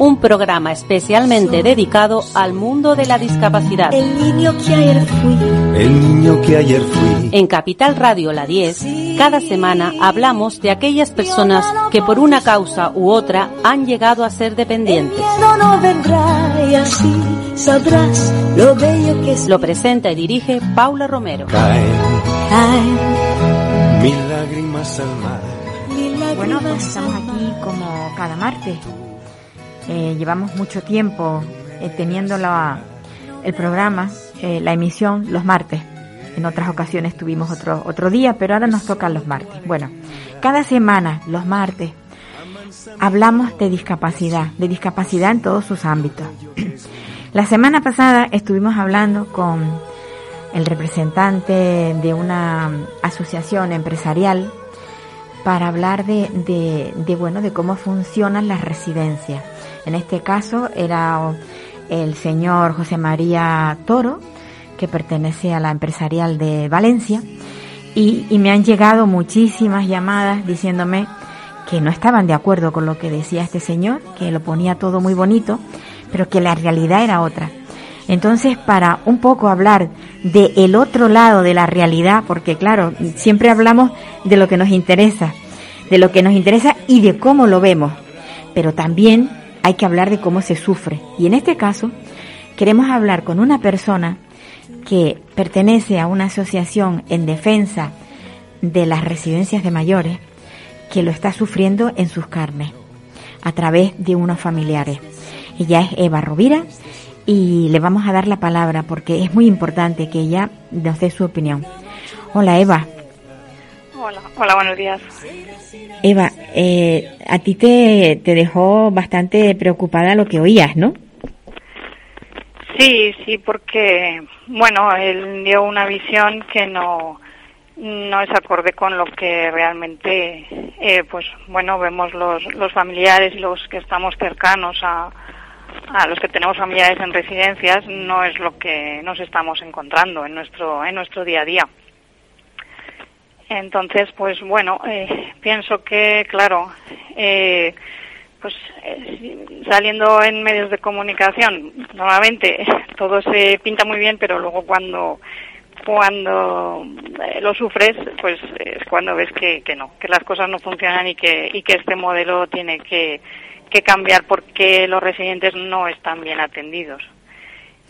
Un programa especialmente dedicado al mundo de la discapacidad. El niño que ayer fui. El niño que ayer fui. En Capital Radio La 10, cada semana hablamos de aquellas personas que por una causa u otra han llegado a ser dependientes. No, no vendrá y así sabrás lo bello que es. Lo presenta y dirige Paula Romero. Caen Caen mil lágrimas al mar. mil Bueno, pues lágrimas estamos aquí como cada martes. Eh, llevamos mucho tiempo eh, teniendo la- el programa, eh, la emisión los martes. En otras ocasiones tuvimos otro, otro día, pero ahora nos tocan los martes. Bueno, cada semana, los martes, hablamos de discapacidad, de discapacidad en todos sus ámbitos. La semana pasada estuvimos hablando con el representante de una asociación empresarial para hablar de, de, de, bueno de cómo funcionan las residencias. En este caso era el señor José María Toro, que pertenece a la empresarial de Valencia, y, me han llegado muchísimas llamadas diciéndome que no estaban de acuerdo con lo que decía este señor, que lo ponía todo muy bonito, pero que la realidad era otra. Entonces, para un poco hablar de el otro lado de la realidad, porque claro, siempre hablamos de lo que nos interesa, de lo que nos interesa y de cómo lo vemos, pero también hay que hablar de cómo se sufre. Y en este caso, queremos hablar con una persona que pertenece a una asociación en defensa de las residencias de mayores, que lo está sufriendo en sus carnes, a través de unos familiares. Ella es Eva Rovira y le vamos a dar la palabra porque es muy importante que ella nos dé su opinión. Hola Eva. Hola, hola, buenos días. Eva, eh, a ti te, te dejó bastante preocupada lo que oías, ¿no? Sí, sí, porque, bueno, él dio una visión que no, no es acorde con lo que realmente, eh, pues, bueno, vemos los, los familiares y los que estamos cercanos a, a los que tenemos familiares en residencias, no es lo que nos estamos encontrando en nuestro, en nuestro día a día. Entonces, pues bueno, eh, pienso que, claro, eh, pues eh, saliendo en medios de comunicación, normalmente todo se pinta muy bien, pero luego cuando cuando eh, lo sufres, pues es cuando ves que, que no, que las cosas no funcionan y que y que este modelo tiene que, que cambiar porque los residentes no están bien atendidos.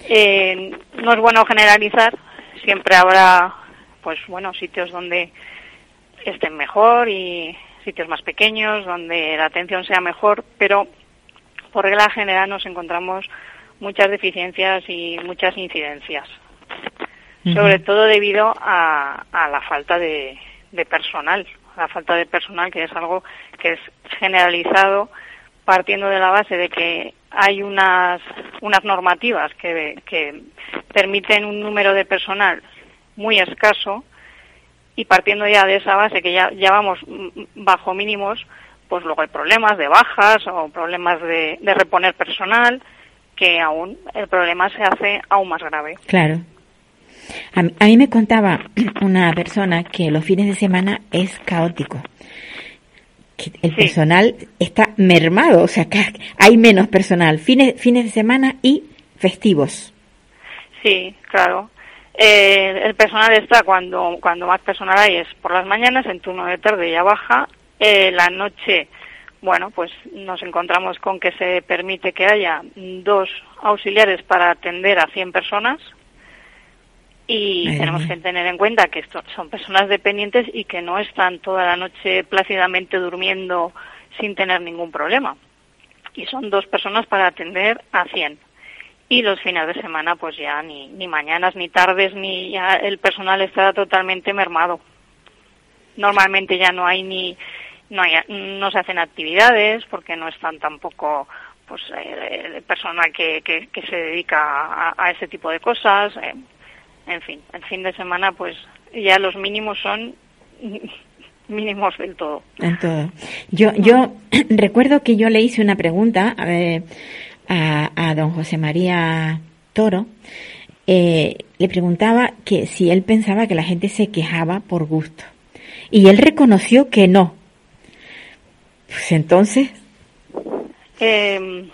Eh, no es bueno generalizar, siempre habrá, pues bueno, sitios donde estén mejor y sitios más pequeños donde la atención sea mejor, pero por regla general nos encontramos muchas deficiencias y muchas incidencias, sobre todo debido a, a la falta de, de personal, la falta de personal que es algo que es generalizado partiendo de la base de que hay unas, unas normativas que, que permiten un número de personal muy escaso y partiendo ya de esa base que ya, ya vamos bajo mínimos, pues luego hay problemas de bajas o problemas de, de reponer personal, que aún el problema se hace aún más grave. Claro. A, mí- a mí me contaba una persona que los fines de semana es caótico. Que el Sí. personal está mermado, o sea, que hay menos personal. Fines, fines de semana y festivos. Sí, claro. Eh, el personal está cuando, cuando más personal hay es por las mañanas, en turno de tarde ya baja. Eh, la noche, bueno, pues nos encontramos con que se permite que haya dos auxiliares para atender a 100 personas. Y tenemos que tener en cuenta que esto son personas dependientes y que no están toda la noche plácidamente durmiendo sin tener ningún problema. Y son dos personas para atender a 100 y los fines de semana pues ya ni, ni mañanas ni tardes ni ya el personal está totalmente mermado normalmente ya no hay ni no hay no se hacen actividades porque no están tampoco pues el personal que, que, se dedica a, ese tipo de cosas eh, en fin el fin de semana pues ya los mínimos son mínimos del todo. En todo. Yo, yo recuerdo que yo le hice una pregunta a, a, don José María Toro. Eh, le preguntaba que si él pensaba que la gente se quejaba por gusto. Y él reconoció que no. Pues entonces. Eh,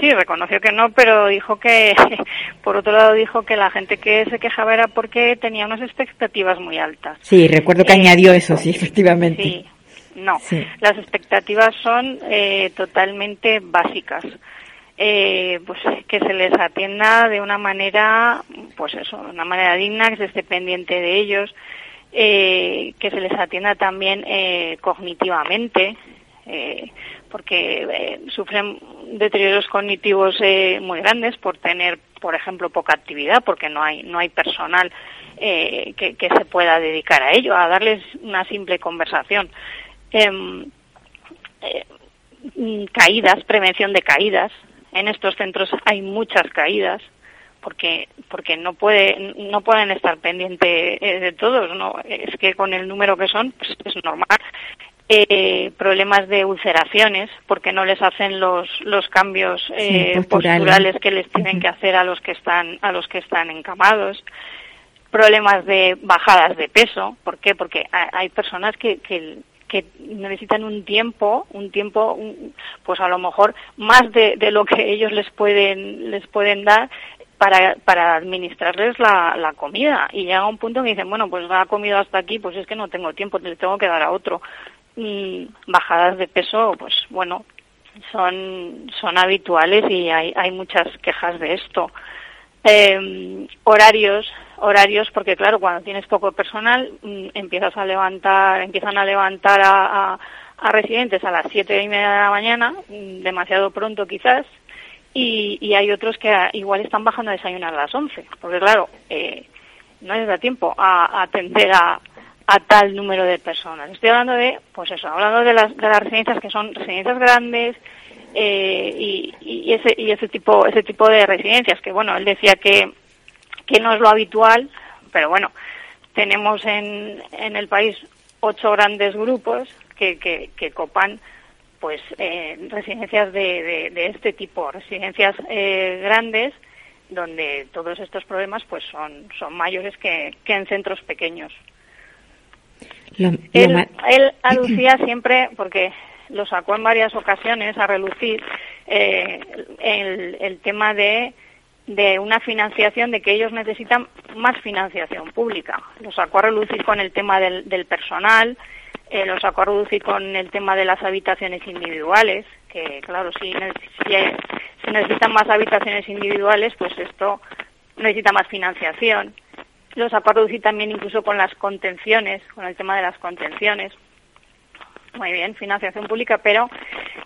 Sí, reconoció que no, pero dijo que, por otro lado, dijo que la gente que se quejaba era porque tenía unas expectativas muy altas. Sí, recuerdo que eh, añadió eso, sí, efectivamente. Sí, no. Las expectativas son eh, totalmente básicas. Eh, pues que se les atienda de una manera, pues eso, de una manera digna, que se esté pendiente de ellos, que se les atienda también cognitivamente, porque eh, sufren deterioros cognitivos eh, muy grandes por tener, por ejemplo, poca actividad, porque no hay no hay personal eh, que, se pueda dedicar a ello, a darles una simple conversación. Em, caídas, prevención de caídas. En estos centros hay muchas caídas porque porque no puede no pueden estar pendientes de todos no es que con el número que son pues es normal eh, problemas de ulceraciones porque no les hacen los los cambios eh, posturales. que les tienen que hacer a los que están a los que están encamados problemas de bajadas de peso ¿por qué? porque hay personas que, que que necesitan un tiempo, un tiempo, pues a lo mejor más de, de, lo que ellos les pueden les pueden dar para, para administrarles la, comida. Y llega un punto que dicen bueno pues ha comido hasta aquí pues es que no tengo tiempo le tengo que dar a otro y bajadas de peso, pues bueno, son, son habituales y hay, hay muchas quejas de esto. Eh, horarios, horarios, porque claro, cuando tienes poco personal, mm, empiezas a levantar, empiezan a levantar a, a, residentes a las siete y media de la mañana, mm, demasiado pronto quizás, y, y hay otros que igual están bajando a desayunar a las once, porque claro, eh, no les da tiempo a atender a, a tal número de personas. Estoy hablando de, pues eso, hablando de las, de las residencias que son residencias grandes eh, y, y, ese, y ese tipo, ese tipo de residencias que, bueno, él decía que, que no es lo habitual, pero bueno, tenemos en, en el país ocho grandes grupos que, que, que copan pues eh, residencias de, de, este tipo, residencias eh, grandes donde todos estos problemas pues son, son mayores que, que en centros pequeños. Él, aducía siempre, porque lo sacó en varias ocasiones a relucir, eh, el, tema de, de una financiación, de que ellos necesitan más financiación pública. Lo sacó a relucir con el tema del, del personal, eh, lo sacó a reducir con el tema de las habitaciones individuales, que claro, si, si, si necesitan más habitaciones individuales, pues esto necesita más financiación los acuerdos y también incluso con las contenciones, con el tema de las contenciones. Muy bien, financiación pública, pero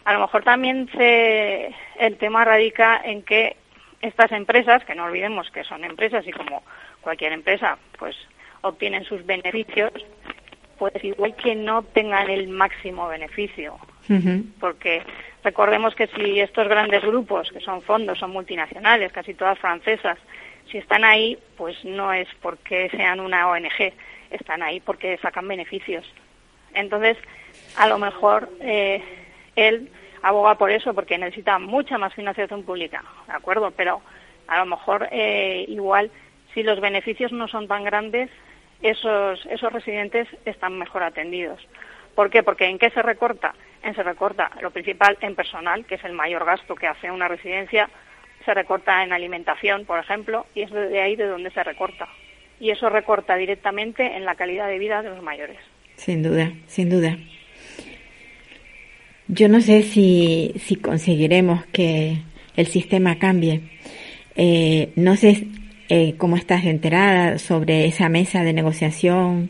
a lo mejor también se, el tema radica en que estas empresas, que no olvidemos que son empresas y como cualquier empresa, pues obtienen sus beneficios, pues igual que no tengan el máximo beneficio. Porque recordemos que si estos grandes grupos, que son fondos, son multinacionales, casi todas francesas, si están ahí, pues no es porque sean una ONG, están ahí porque sacan beneficios. Entonces, a lo mejor eh, él aboga por eso, porque necesita mucha más financiación pública, ¿de acuerdo? Pero a lo mejor eh, igual, si los beneficios no son tan grandes, esos, esos residentes están mejor atendidos. ¿Por qué? Porque ¿en qué se recorta? En se recorta lo principal en personal, que es el mayor gasto que hace una residencia, se recorta en alimentación, por ejemplo, y es de ahí de donde se recorta. Y eso recorta directamente en la calidad de vida de los mayores. Sin duda, sin duda. Yo no sé si, si conseguiremos que el sistema cambie. Eh, no sé eh, cómo estás enterada sobre esa mesa de negociación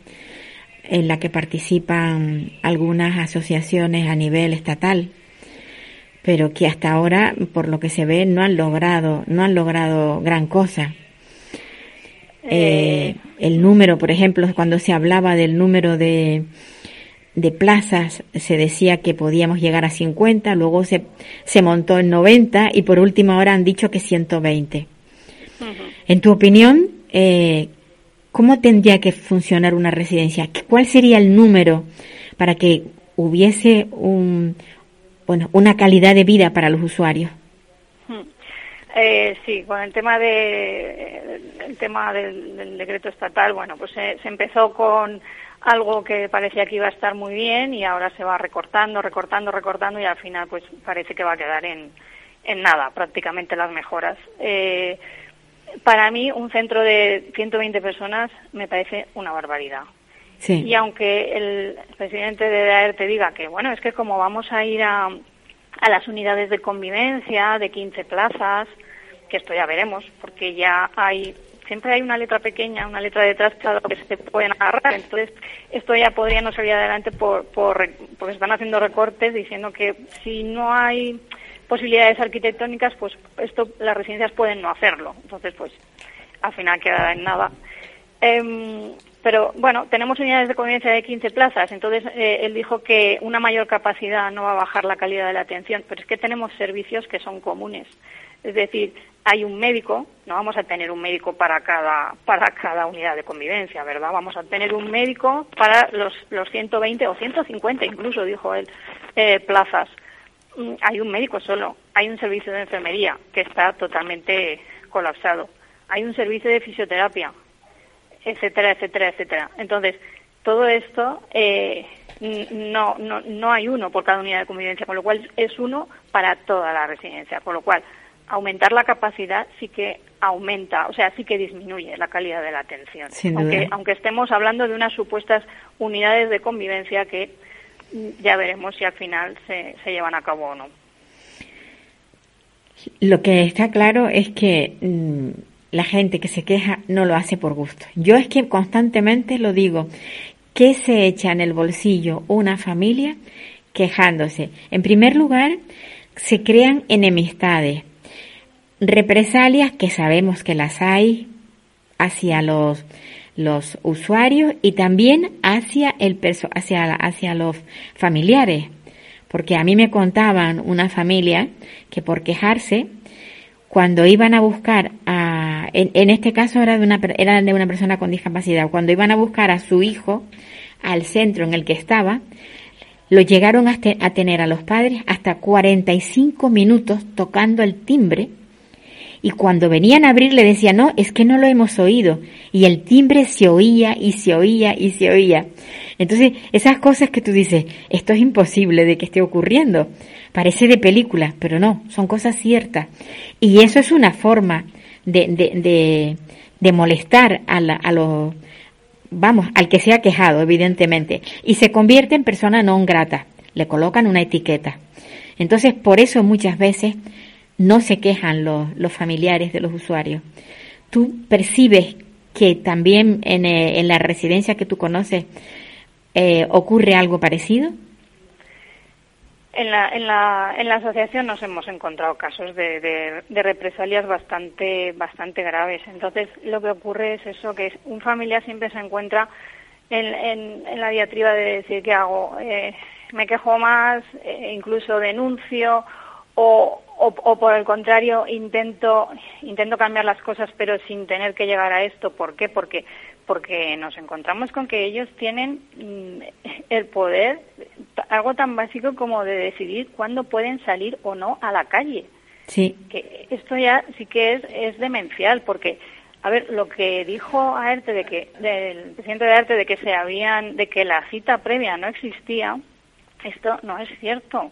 en la que participan algunas asociaciones a nivel estatal pero que hasta ahora, por lo que se ve, no han logrado, no han logrado gran cosa. Eh, el número, por ejemplo, cuando se hablaba del número de, de plazas, se decía que podíamos llegar a 50, luego se, se montó en 90 y por última hora han dicho que 120. En tu opinión, eh, ¿cómo tendría que funcionar una residencia? ¿Cuál sería el número para que hubiese un, bueno, una calidad de vida para los usuarios. Eh, sí, con el tema de el tema del, decreto estatal, bueno, pues se, empezó con algo que parecía que iba a estar muy bien y ahora se va recortando, recortando, recortando y al final pues parece que va a quedar en, en nada, prácticamente las mejoras. Eh, para mí un centro de 120 personas me parece una barbaridad. Sí. Y aunque el presidente de DAER te diga que, bueno, es que como vamos a ir a, a las unidades de convivencia de 15 plazas, que esto ya veremos, porque ya hay siempre hay una letra pequeña, una letra detrás claro, que se pueden agarrar. Entonces, esto ya podría no salir adelante por, por, porque están haciendo recortes diciendo que si no hay posibilidades arquitectónicas, pues esto las residencias pueden no hacerlo. Entonces, pues al final queda en nada. Em, pero bueno, tenemos unidades de convivencia de 15 plazas, entonces eh, él dijo que una mayor capacidad no va a bajar la calidad de la atención, pero es que tenemos servicios que son comunes. Es decir, hay un médico, no vamos a tener un médico para cada, para cada unidad de convivencia, ¿verdad? Vamos a tener un médico para los, los 120 o 150 incluso, dijo él, eh, plazas. Mm, hay un médico solo, hay un servicio de enfermería que está totalmente colapsado, hay un servicio de fisioterapia, etcétera, etcétera, etcétera. Entonces, todo esto eh, no, no, no hay uno por cada unidad de convivencia, con lo cual es uno para toda la residencia, con lo cual aumentar la capacidad sí que aumenta, o sea, sí que disminuye la calidad de la atención. Aunque, aunque estemos hablando de unas supuestas unidades de convivencia que ya veremos si al final se, se llevan a cabo o no. Lo que está claro es que mm, la gente que se queja no lo hace por gusto. Yo es que constantemente lo digo, ¿qué se echa en el bolsillo una familia quejándose? En primer lugar, se crean enemistades represalias que sabemos que las hay hacia los usuarios y también hacia el hacia hacia los familiares. Porque a mí me contaban una familia que por quejarse cuando iban a buscar a en, en este caso era de una era de una persona con discapacidad cuando iban a buscar a su hijo al centro en el que estaba lo llegaron a, a tener a los padres hasta 45 minutos tocando el timbre y cuando venían a abrir le decía, no, es que no lo hemos oído. Y el timbre se oía y se oía y se oía. Entonces, esas cosas que tú dices, esto es imposible de que esté ocurriendo. Parece de película, pero no, son cosas ciertas. Y eso es una forma de, de, de, molestar a, a los, vamos, al que se ha quejado, evidentemente. Y se convierte en persona no grata. Le colocan una etiqueta. Entonces, por eso muchas veces no se quejan los, los familiares de los usuarios. ¿Tú percibes que también en, eh, en la residencia que tú conoces eh, ocurre algo parecido? En la, en, la, en la asociación nos hemos encontrado casos de, de, represalias bastante, bastante graves. Entonces, lo que ocurre es eso, que un familiar siempre se encuentra en, en, la diatriba de decir, ¿qué hago? Eh, me quejo más, incluso denuncio, o, o, por el contrario intento intento cambiar las cosas pero sin tener que llegar a esto. ¿por qué? porque porque nos encontramos con que ellos tienen mm, el poder algo tan básico como de decidir cuándo pueden salir o no a la calle. Sí. Que esto ya sí que es es demencial porque a ver lo que dijo Aerte de que del presidente de Arte de que se habían de que la cita previa no existía esto no es cierto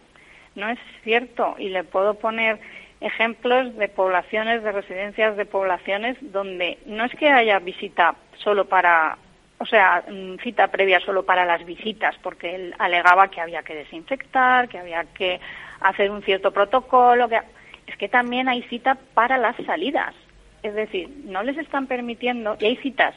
no es cierto y le puedo poner ejemplos de poblaciones, de residencias de poblaciones donde no es que haya visita solo para, o sea, mm, cita previa solo para las visitas, porque él alegaba que había que desinfectar, que había que hacer un cierto protocolo, que es que también hay cita para las salidas. Es decir, no les están permitiendo, y hay citas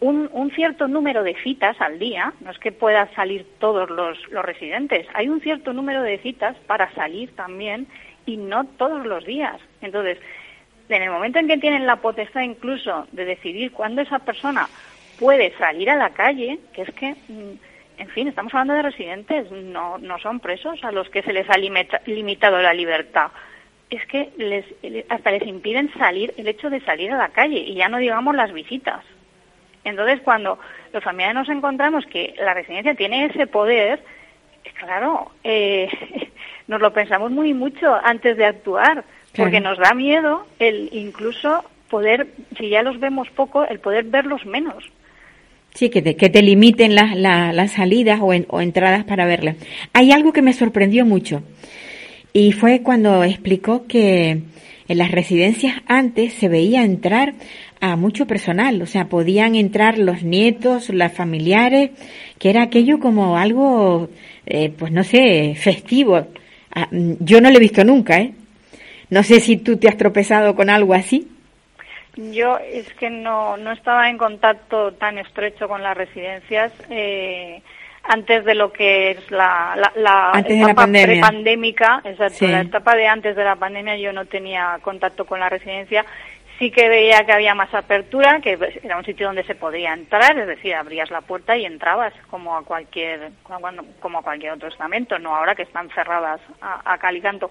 un, cierto número de citas al día, no es que puedan salir todos los, los residentes, hay un cierto número de citas para salir también y no todos los días. Entonces, en el momento en que tienen la potestad incluso de decidir cuándo esa persona puede salir a la calle, que es que, mm, en fin, estamos hablando de residentes, no, no son presos a los que se les ha limitado la libertad. Es que les, hasta les impiden salir, el hecho de salir a la calle, y ya no digamos las visitas. Entonces, cuando los familiares nos encontramos que la residencia tiene ese poder, claro, eh, nos lo pensamos muy mucho antes de actuar, porque nos da miedo el incluso poder, si ya los vemos poco, el poder verlos menos. Sí, que te, que te limiten las, las, salidas o, o entradas para verlas. Hay algo que me sorprendió mucho y fue cuando explicó que en las residencias antes se veía entrar a mucho personal, o sea, podían entrar los nietos, las familiares, que era aquello como algo, eh, pues no sé, festivo. Ah, yo no lo he visto nunca, ¿eh? No sé si tú te has tropezado con algo así. Yo es que no, no estaba en contacto tan estrecho con las residencias eh, antes de lo que es la, la, etapa prepandémica, exacto, la etapa de antes de la pandemia yo no tenía contacto con la residencia sí que veía que había más apertura, que era un sitio donde se podía entrar, es decir, abrías la puerta y entrabas como a cualquier como a cualquier otro estamento, no ahora que están cerradas a, a cal canto.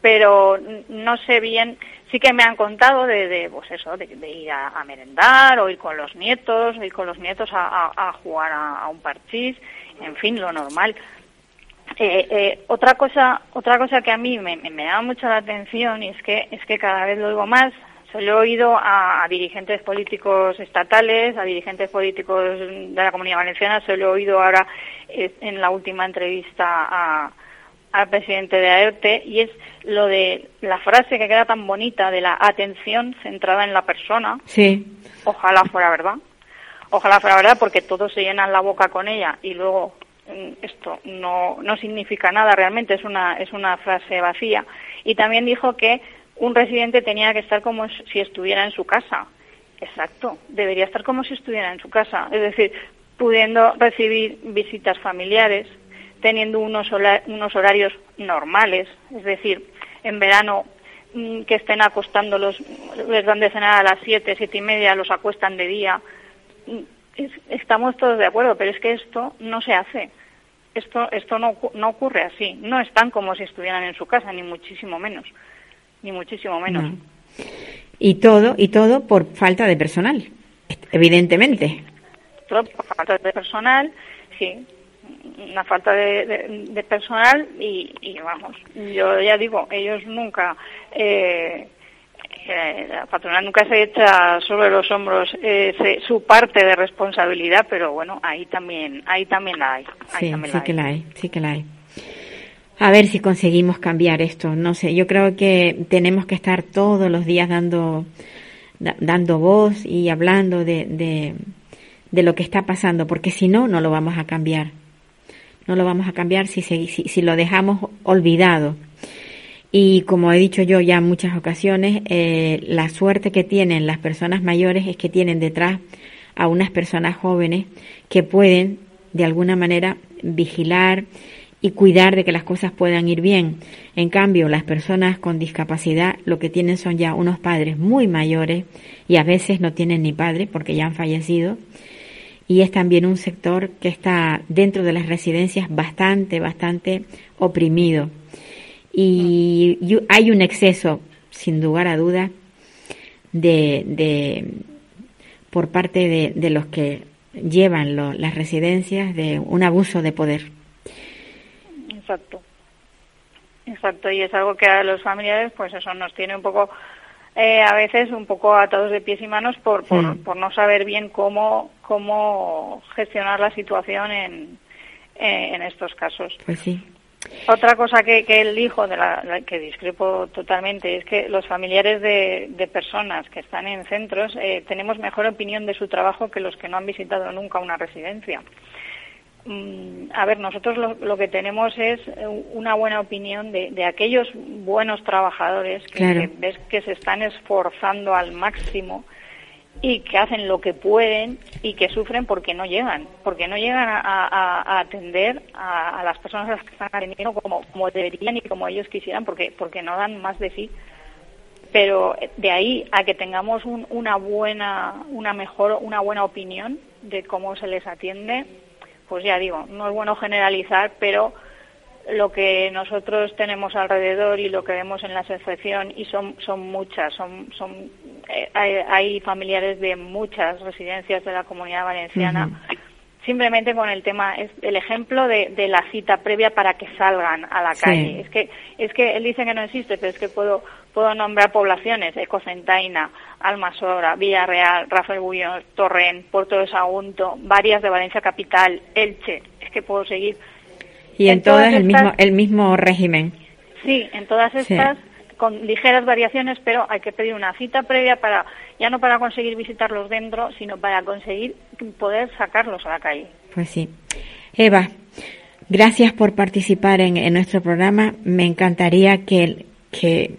Pero no sé bien, sí que me han contado de, de pues eso, de, ir a, merendar o ir con los nietos, ir con los nietos a, jugar a, un parchís, en fin, lo normal. Eh, eh, otra cosa, otra cosa que a mí me, me, llama mucho la atención y es que es que cada vez lo digo más, se lo he oído a, dirigentes políticos estatales, a dirigentes políticos de la Comunidad Valenciana, se lo he oído ahora eh, en la última entrevista al presidente de AERTE, y es lo de la frase que queda tan bonita de la atención centrada en la persona. Sí. Ojalá fuera verdad. Ojalá fuera verdad porque todos se llenan la boca con ella y luego mm, esto no, no significa nada realmente, es una, es una frase vacía. Y también dijo que un residente tenía que estar como si estuviera en su casa. Exacto, debería estar como si estuviera en su casa, es decir, pudiendo recibir visitas familiares, teniendo unos, horarios normales, es decir, en verano mm, que estén acostándolos, les dan de cenar a las siete, siete y media, los acuestan de día. Mm, estamos todos de acuerdo, pero es que esto no se hace. Esto, esto no, no ocurre así. No están como si estuvieran en su casa, ni muchísimo menos ni muchísimo menos. Y todo, y todo por falta de personal, evidentemente. Todo por falta de personal, sí, una falta de, personal y, vamos, yo ya digo, ellos nunca, eh, eh, la patronal nunca se echa sobre los hombros eh, su parte de responsabilidad, pero bueno, ahí también, ahí también la hay. sí, sí que la hay, sí que la hay. A ver si conseguimos cambiar esto. No sé, yo creo que tenemos que estar todos los días dando, dando voz y hablando de, de, de lo que está pasando, porque si no, no lo vamos a cambiar. No lo vamos a cambiar si, si, si lo dejamos olvidado. Y como he dicho yo ya en muchas ocasiones, eh, la suerte que tienen las personas mayores es que tienen detrás a unas personas jóvenes que pueden, de alguna manera, vigilar, y cuidar de que las cosas puedan ir bien. En cambio, las personas con discapacidad lo que tienen son ya unos padres muy mayores y a veces no tienen ni padre porque ya han fallecido. Y es también un sector que está dentro de las residencias bastante, bastante oprimido. Y, hay un exceso, sin lugar a duda, de, de por parte de, de los que llevan las residencias de un abuso de poder. Exacto. Exacto, y es algo que a los familiares, pues eso nos tiene un poco, eh, a veces un poco atados de pies y manos por, por, mm. por no saber bien cómo, cómo gestionar la situación en, en estos casos. Pues sí. Otra cosa que, que él dijo, de la, que discrepo totalmente, es que los familiares de, de personas que están en centros eh, tenemos mejor opinión de su trabajo que los que no han visitado nunca una residencia. Mm, a ver, nosotros lo, que tenemos es eh, una buena opinión de, aquellos buenos trabajadores que, ves que se están esforzando al máximo y que hacen lo que pueden y que sufren porque no llegan, porque no llegan a, atender a, las personas a las que están atendiendo como, como deberían y como ellos quisieran, porque, porque no dan más de sí. Pero de ahí a que tengamos una buena, una mejor, una buena opinión de cómo se les atiende, pues ya digo, no es bueno generalizar, pero lo que nosotros tenemos alrededor y lo que vemos en la asociación y son son muchas, son son eh, hay, familiares de muchas residencias de la comunidad valenciana. Simplemente con el tema, es el ejemplo de, la cita previa para que salgan a la calle. Es que es que él dice que no existe, pero es que puedo puedo nombrar poblaciones, Ecocentaina, Almasora, Villarreal, Rafael Bullón, Torrent, Puerto de Sagunto, varias de Valencia Capital, Elche, es que puedo seguir. Y en, todas, el, mismo, el mismo régimen. Sí, en todas estas con ligeras variaciones, pero hay que pedir una cita previa para ya no para conseguir visitarlos dentro, sino para conseguir poder sacarlos a la calle. Pues sí. Eva, gracias por participar en, en nuestro programa. Me encantaría que, que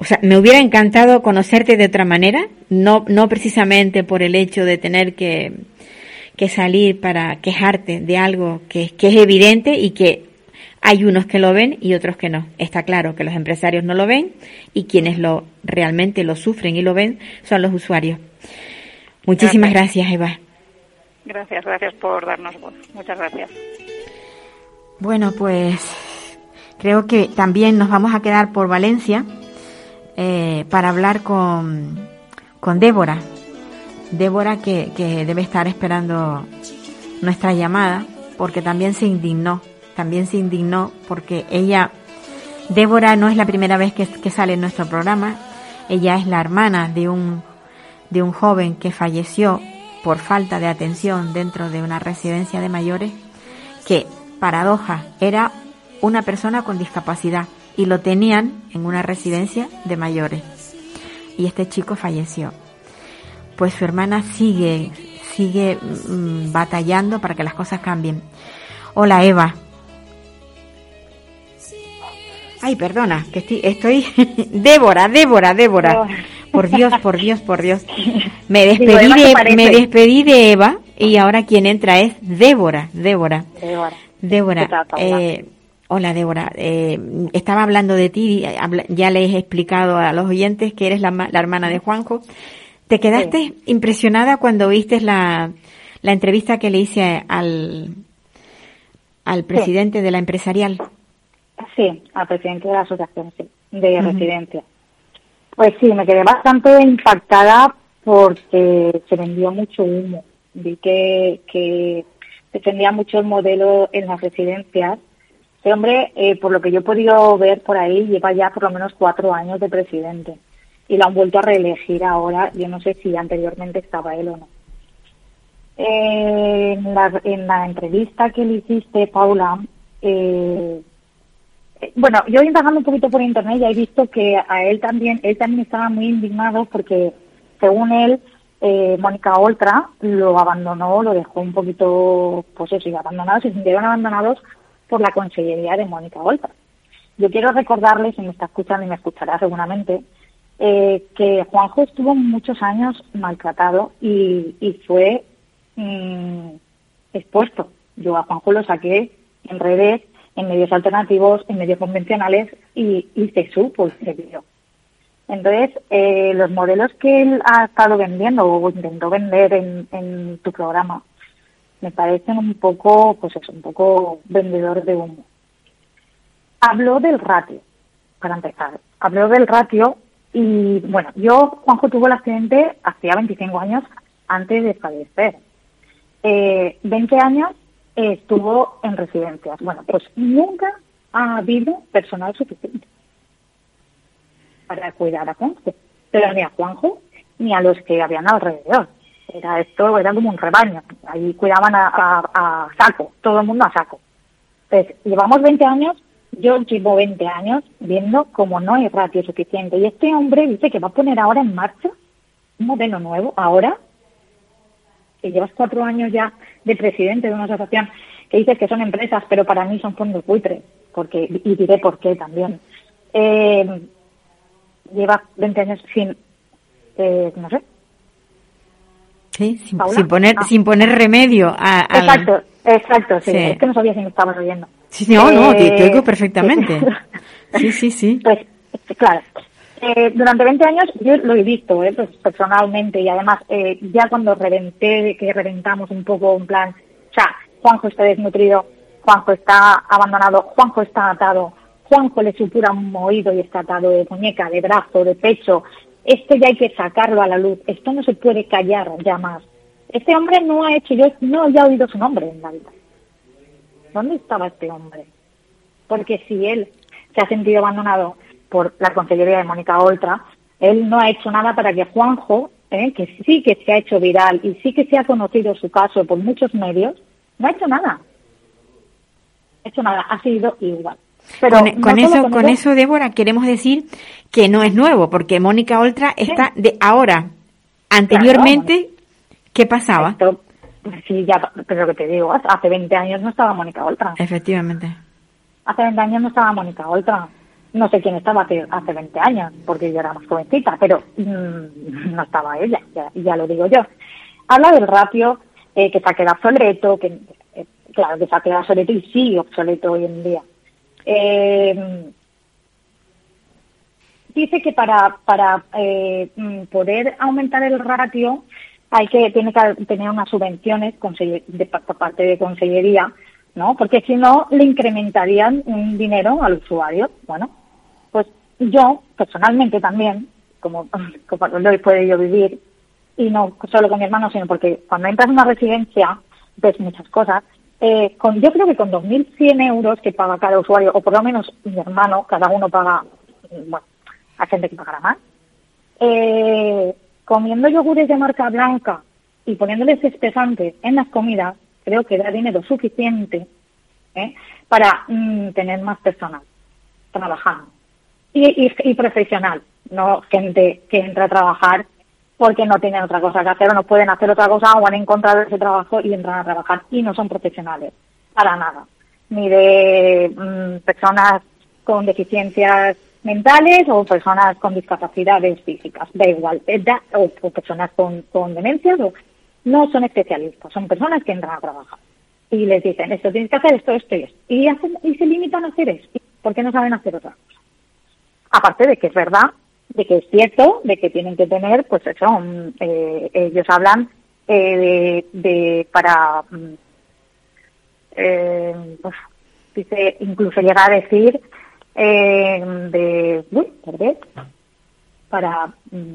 o sea, me hubiera encantado conocerte de otra manera, no, no precisamente por el hecho de tener que, que salir para quejarte de algo que, que es evidente y que hay unos que lo ven y otros que no. Está claro que los empresarios no lo ven y quienes lo realmente lo sufren y lo ven son los usuarios. Muchísimas gracias, Eva. Gracias, gracias por darnos voz. Muchas gracias. Bueno, pues creo que también nos vamos a quedar por Valencia eh, para hablar con, con Débora. Débora que, que debe estar esperando nuestra llamada porque también se indignó, también se indignó porque ella, Débora no es la primera vez que, que sale en nuestro programa, ella es la hermana de un, de un joven que falleció por falta de atención dentro de una residencia de mayores, que, paradoja, era una persona con discapacidad y lo tenían en una residencia de mayores. Y este chico falleció. Pues su hermana sigue, sigue mm, batallando para que las cosas cambien. Hola Eva. Ay, perdona, que estoy, estoy... Débora, Débora, Débora. Por Dios, por Dios, por Dios. Me despedí, de, me despedí de Eva y ahora quien entra es Débora, Débora. Débora. Débora, eh, Hola Débora, eh, estaba hablando de ti, ya le he explicado a los oyentes que eres la, hermana de Juanjo. ¿Te quedaste impresionada cuando viste la, entrevista que le hice al, al presidente de la empresarial? Sí, al presidente de la asociación de residencia. Pues sí, me quedé bastante impactada porque se vendió mucho humo. Vi que, que defendía mucho el modelo en las residencias este hombre, eh, por lo que yo he podido ver por ahí, lleva ya por lo menos cuatro años de presidente y lo han vuelto a reelegir ahora. Yo no sé si anteriormente estaba él o no. Eh, en, la, entrevista que le hiciste, Paula, eh, bueno, yo indagando un poquito por internet ya he visto que a él también, él también estaba muy indignado porque, según él, Mónica Oltra lo abandonó, lo dejó un poquito, pues eso, y abandonado, se sintieron abandonados por la Consellería de Mónica Oltra. Yo quiero recordarles, si me está escuchando y me escuchará seguramente, eh, que Juanjo estuvo muchos años maltratado y, fue mm, expuesto. Yo a Juanjo lo saqué en redes, en medios alternativos, en medios convencionales y, se supo y se vio. Entonces, eh, los modelos que él ha estado vendiendo o intentó vender en, en tu programa me parecen un poco, pues es un poco vendedor de humo. Habló del ratio, para empezar. Habló del ratio y, bueno, yo, Juanjo tuvo el accidente hacía 25 años antes de fallecer. Eh, 20 años estuvo en residencias. Bueno, pues nunca ha habido personal suficiente para cuidar a Juanjo, pero ni a Juanjo ni a los que habían alrededor. Era esto, era como un rebaño. Ahí cuidaban a, saco, todo el mundo a saco. Entonces, llevamos 20 años, yo llevo 20 años viendo como no hay ratio suficiente. Y este hombre dice que va a poner ahora en marcha un modelo nuevo, ahora, que llevas cuatro años ya de presidente de una asociación, que dices que son empresas, pero para mí son fondos buitres, porque, y diré por qué también. Eh, lleva 20 años sin, eh, no sé, sin, poner, ah. sin poner remedio a... Exacto, exacto, sí. Es que no sabía si me estabas oyendo. Sí, no, no, te, oigo eh, perfectamente. Sí, sí, sí. Pues, claro. Eh, durante 20 años yo lo he visto, eh, pues, personalmente, y además eh, ya cuando reventé, que reventamos un poco en plan, o sea, Juanjo está desnutrido, Juanjo está abandonado, Juanjo está atado, Juanjo le supura un oído y está atado de muñeca, de brazo, de pecho, esto ya hay que sacarlo a la luz, esto no se puede callar ya más. Este hombre no ha hecho, yo no había oído su nombre en la vida. ¿Dónde estaba este hombre? Porque si él se ha sentido abandonado por la Consellería de Mónica Oltra, él no ha hecho nada para que Juanjo, ¿eh? que sí que se ha hecho viral y sí que se ha conocido su caso por muchos medios, no ha hecho nada. No ha hecho nada, ha sido igual. Pero con, no con eso, con con eso, Débora, queremos decir que no es nuevo, porque Mónica Oltra está de ahora. Anteriormente, ¿qué pasaba? Esto, sí, ya, pero que te digo, hace 20 años no estaba Mónica Oltra. Efectivamente. Hace 20 años no estaba Mónica Oltra. No sé quién estaba hace, hace 20 años, porque yo era más jovencita, pero mm, no estaba ella, ya, ya lo digo yo. Habla del ratio eh, que se ha quedado obsoleto, que eh, claro que se ha quedado obsoleto y sigue obsoleto hoy en día. Eh, dice que para, para eh, mm, poder aumentar el ratio hay que tiene que tener unas subvenciones de, por parte de consellería, ¿no? Porque si no le incrementarían un dinero al usuario. Bueno, pues yo personalmente también, como, como lo he podido vivir y no solo con mi hermano, sino porque cuando entras en una residencia ves muchas cosas. Eh, con, yo creo que con 2.100 euros que paga cada usuario, o por lo menos mi hermano, cada uno paga, mm, bueno, hay gente que pagará más, eh, comiendo yogures de marca blanca y poniéndoles espesantes en las comidas, creo que da dinero suficiente ¿eh? para mm, tener más personas trabajando. Y, y, y profesional, no gente que entra a trabajar porque no tienen otra cosa que hacer o no pueden hacer otra cosa o han encontrado ese trabajo y entran a trabajar y no son profesionales, para nada. Ni de mm, personas con deficiencias mentales o personas con discapacidades físicas, da igual, eh, o, personas con, con demencias, o, no son especialistas, son personas que entran a trabajar y les dicen esto tienes que hacer esto, esto y esto, y, hacen, y se limitan a hacer esto, porque no saben hacer otra cosa. Aparte de que es verdad, de que es cierto, de que tienen que tener, pues eso, eh, ellos hablan eh, de, de para, mm, eh, pues, dice, incluso llega a decir eh, de, uy, perdón, para, mm,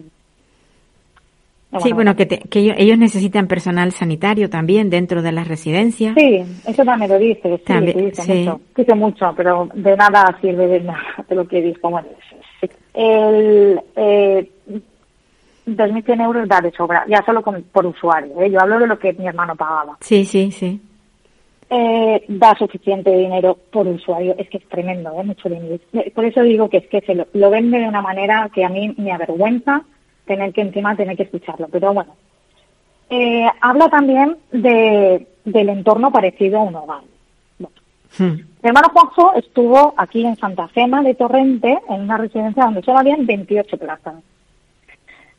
Sí, bueno, que, te- que ellos, ellos necesitan personal sanitario también dentro de las residencias. Sí, eso también lo dice, sí, También, dice sí. mucho, dice mucho, pero de nada sirve de nada de lo que dijo. Bueno, el eh, 2.100 euros da de sobra, ya solo con- por usuario. ¿eh? Yo hablo de lo que mi hermano pagaba. Sí, sí, sí. Eh, da suficiente dinero por usuario, es que es tremendo, ¿eh? mucho dinero. Por eso digo que es que se lo, lo vende de una manera que a mí me avergüenza tener que encima tener que escucharlo, pero bueno. Eh, habla también de, del entorno parecido a un hogar. Bueno, Hmm. mi hermano Juanjo estuvo aquí en Santa Gema de Torrente, en una residencia donde solo habían 28 plazas.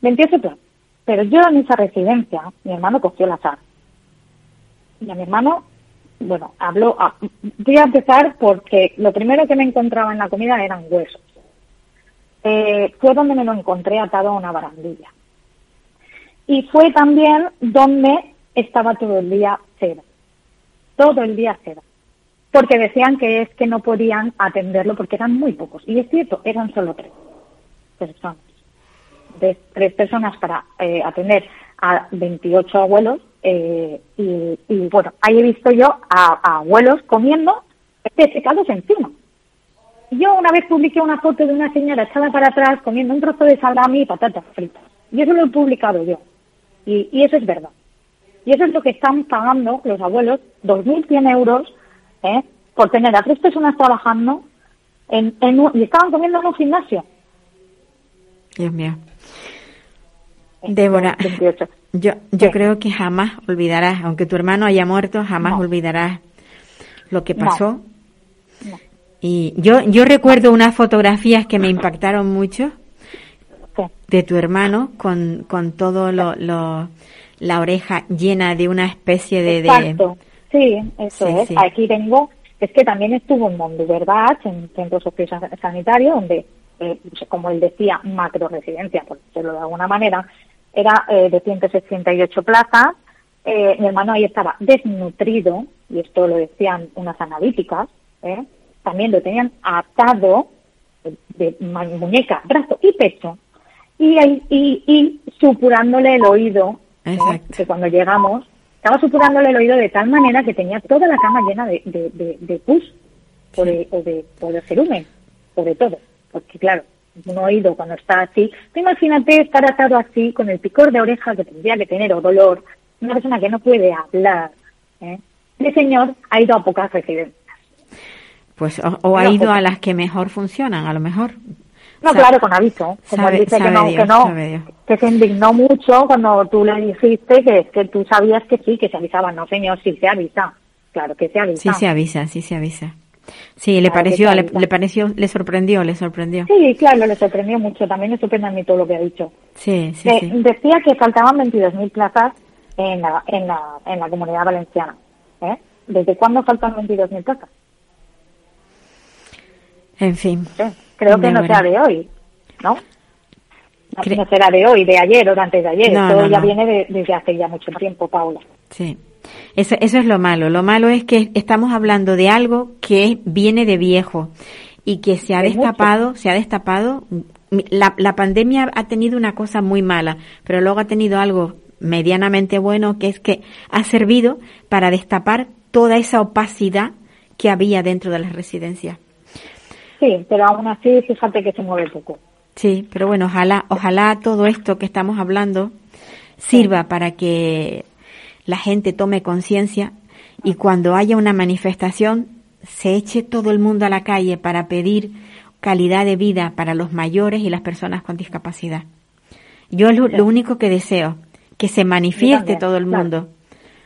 28 plazas. Pero yo en esa residencia, mi hermano cogió el azar. Y a mi hermano, bueno, habló. a- voy a empezar porque lo primero que me encontraba en la comida eran huesos. Eh, fue donde me lo encontré atado a una barandilla. Y fue también donde estaba todo el día cero. Todo el día cero porque decían que es que no podían atenderlo porque eran muy pocos. Y es cierto, eran solo tres personas. De, tres personas para eh, atender a 28 abuelos. Eh, y, y, bueno, ahí he visto yo a, a abuelos comiendo secados encima. Yo una vez publiqué una foto de una señora echada para atrás comiendo un trozo de salami y patatas fritas. Y eso lo he publicado yo. Y, y eso es verdad. Y eso es lo que están pagando los abuelos, 2.100 euros, ¿eh? por tener a tres personas trabajando en, en un- y estaban comiendo en un gimnasio. Dios mío. Débora, 28. Yo, yo Sí. creo que jamás olvidarás, aunque tu hermano haya muerto, jamás No. olvidarás lo que pasó. No. Y yo, yo recuerdo unas fotografías que me impactaron mucho Sí. de tu hermano con, con todo lo, lo- la oreja llena de una especie de... de- Exacto. Sí, eso Sí, es. Aquí tengo, es que también estuvo en Mondoverdad, en centro sociosanitario, donde, eh, como él decía, macro residencia, por decirlo de alguna manera, era eh, de 168 plazas. Eh, mi hermano ahí estaba desnutrido, y esto lo decían unas analíticas, ¿eh? también lo tenían atado de, de muñeca, brazo y pecho, y, ahí- y, y supurándole el oído, que cuando llegamos, estaba supurándole el oído de tal manera que tenía toda la cama llena de, de, de, de pus o de, o, de, o de cerumen, o de todo. Porque claro, un oído cuando está así, tú imagínate estar atado así con el picor de oreja que tendría que tener o dolor, una persona que no puede hablar. ¿eh? El señor ha ido a pocas residencias. Pues o, o ha No, ido pues- a las que mejor funcionan, a lo mejor. No, claro, con aviso. Como sabe- él dice que no, Dios, que no, que se indignó mucho cuando tú le dijiste que, que tú sabías que sí, que se avisaba. No, señor, sí se avisa. Claro que se avisa. Sí se avisa, sí se avisa. Sí, le que pareció, le, pareció, le sorprendió, le sorprendió. Sí, claro, le sorprendió mucho. También sorprende a mí todo lo que ha dicho. Sí, sí, De- sí. Decía que faltaban 22.000 plazas en la, en, la, en la comunidad valenciana. ¿eh? ¿Desde cuándo faltan 22.000 plazas? En fin. Sí, Creo que no sea de hoy, ¿no? No, Cre- no será de hoy, de ayer o de antes de ayer. No, Todo no, ya viene de- desde hace ya mucho tiempo, Paula. Sí. Eso, eso es lo malo. Lo malo es que estamos hablando de algo que viene de viejo y que se ha mucho. destapado, se ha destapado. La, la pandemia ha tenido una cosa muy mala, pero luego ha tenido algo medianamente bueno, que es que ha servido para destapar toda esa opacidad que había dentro de las residencias. Sí, pero aún así, fíjate que se mueve poco. Sí, pero bueno, ojalá, ojalá todo esto que estamos hablando sirva para que la gente tome conciencia y cuando haya una manifestación se eche todo el mundo a la calle para pedir calidad de vida para los mayores y las personas con discapacidad. Yo lo, lo único que deseo, que se manifieste también, todo el mundo.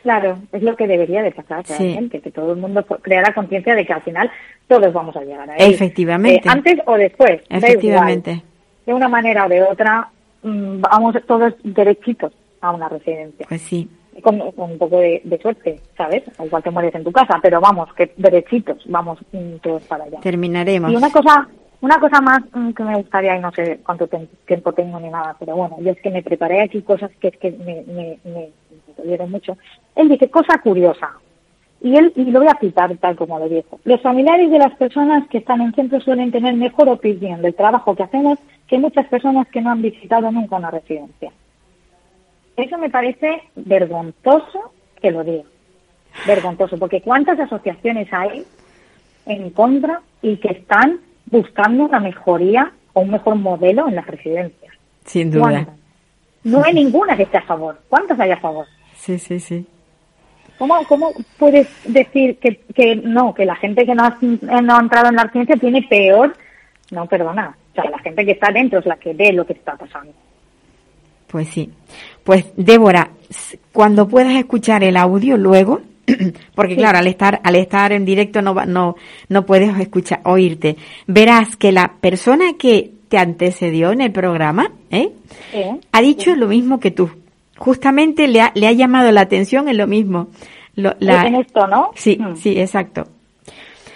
Claro, es lo que debería de pasar Sí. realmente, que todo el mundo creara conciencia de que al final todos vamos a llegar a él. Efectivamente. Eh, antes o después, Efectivamente. igual. De una manera o de otra, mm, vamos todos derechitos a una residencia. Pues sí, Con, con un poco de, de suerte, ¿sabes? Igual te mueres en tu casa, pero vamos, que derechitos, vamos todos para allá. terminaremos. Y una cosa, una cosa más mm, que me gustaría, y no sé cuánto tiempo tengo ni nada, pero bueno, yo es que me preparé aquí cosas que es que me, me, me, me dolieron mucho. Él dice, cosa curiosa, y él, y lo voy a citar tal como lo dijo. Los familiares de las personas que están en centro suelen tener mejor opinión del trabajo que hacemos que muchas personas que no han visitado nunca una residencia. Eso me parece vergonzoso que lo diga. Vergonzoso, porque ¿cuántas asociaciones hay en contra y que están buscando una mejoría o un mejor modelo en las residencias? Sin duda. ¿Cuántas? No hay ninguna que esté a favor. ¿Cuántas hay a favor? Sí, sí, sí. ¿Cómo, cómo puedes decir que, que no, que la gente que no ha, no ha entrado en la ciencia tiene peor? No, perdona. O sea, la gente que está dentro es la que ve lo que está pasando. Pues sí. Pues Débora, cuando puedas escuchar el audio luego, porque claro, al estar al estar en directo no va- no no puedes escuchar oírte, verás que la persona que te antecedió en el programa, ¿eh? Sí. ha dicho lo mismo que tú. Justamente le ha, le ha llamado la atención en lo mismo. Lo- la- En esto, ¿no? sí, Mm. sí, exacto.